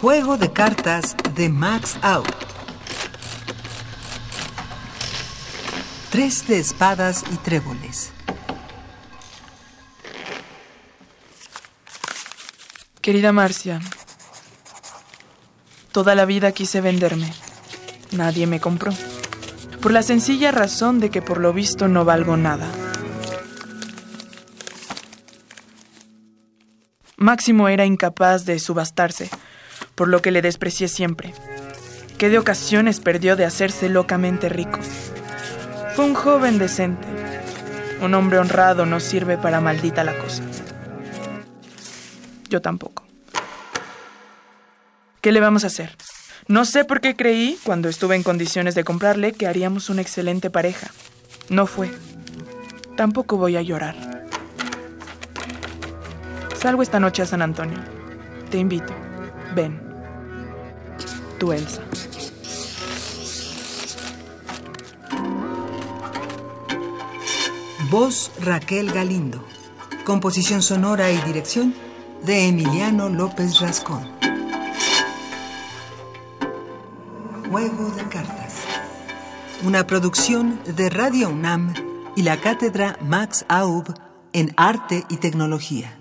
Juego de cartas de Max Out. Tres de espadas y tréboles. Querida Marcia, toda la vida quise venderme. Nadie me compró. Por la sencilla razón de que por lo visto no valgo nada. Máximo era incapaz de subastarse, por lo que le desprecié siempre. ¿Qué de ocasiones perdió de hacerse locamente rico? Fue un joven decente. Un hombre honrado no sirve para maldita la cosa. Yo tampoco. ¿Qué le vamos a hacer? No sé por qué creí, cuando estuve en condiciones de comprarle, que haríamos una excelente pareja. No fue. Tampoco voy a llorar. Salgo esta noche a San Antonio. Te invito. Ven. Tu Elsa. Voz Raquel Galindo. Composición sonora y dirección de Emiliano López Rascón. Juego de cartas. Una producción de Radio UNAM y la cátedra Max Aub en Arte y Tecnología.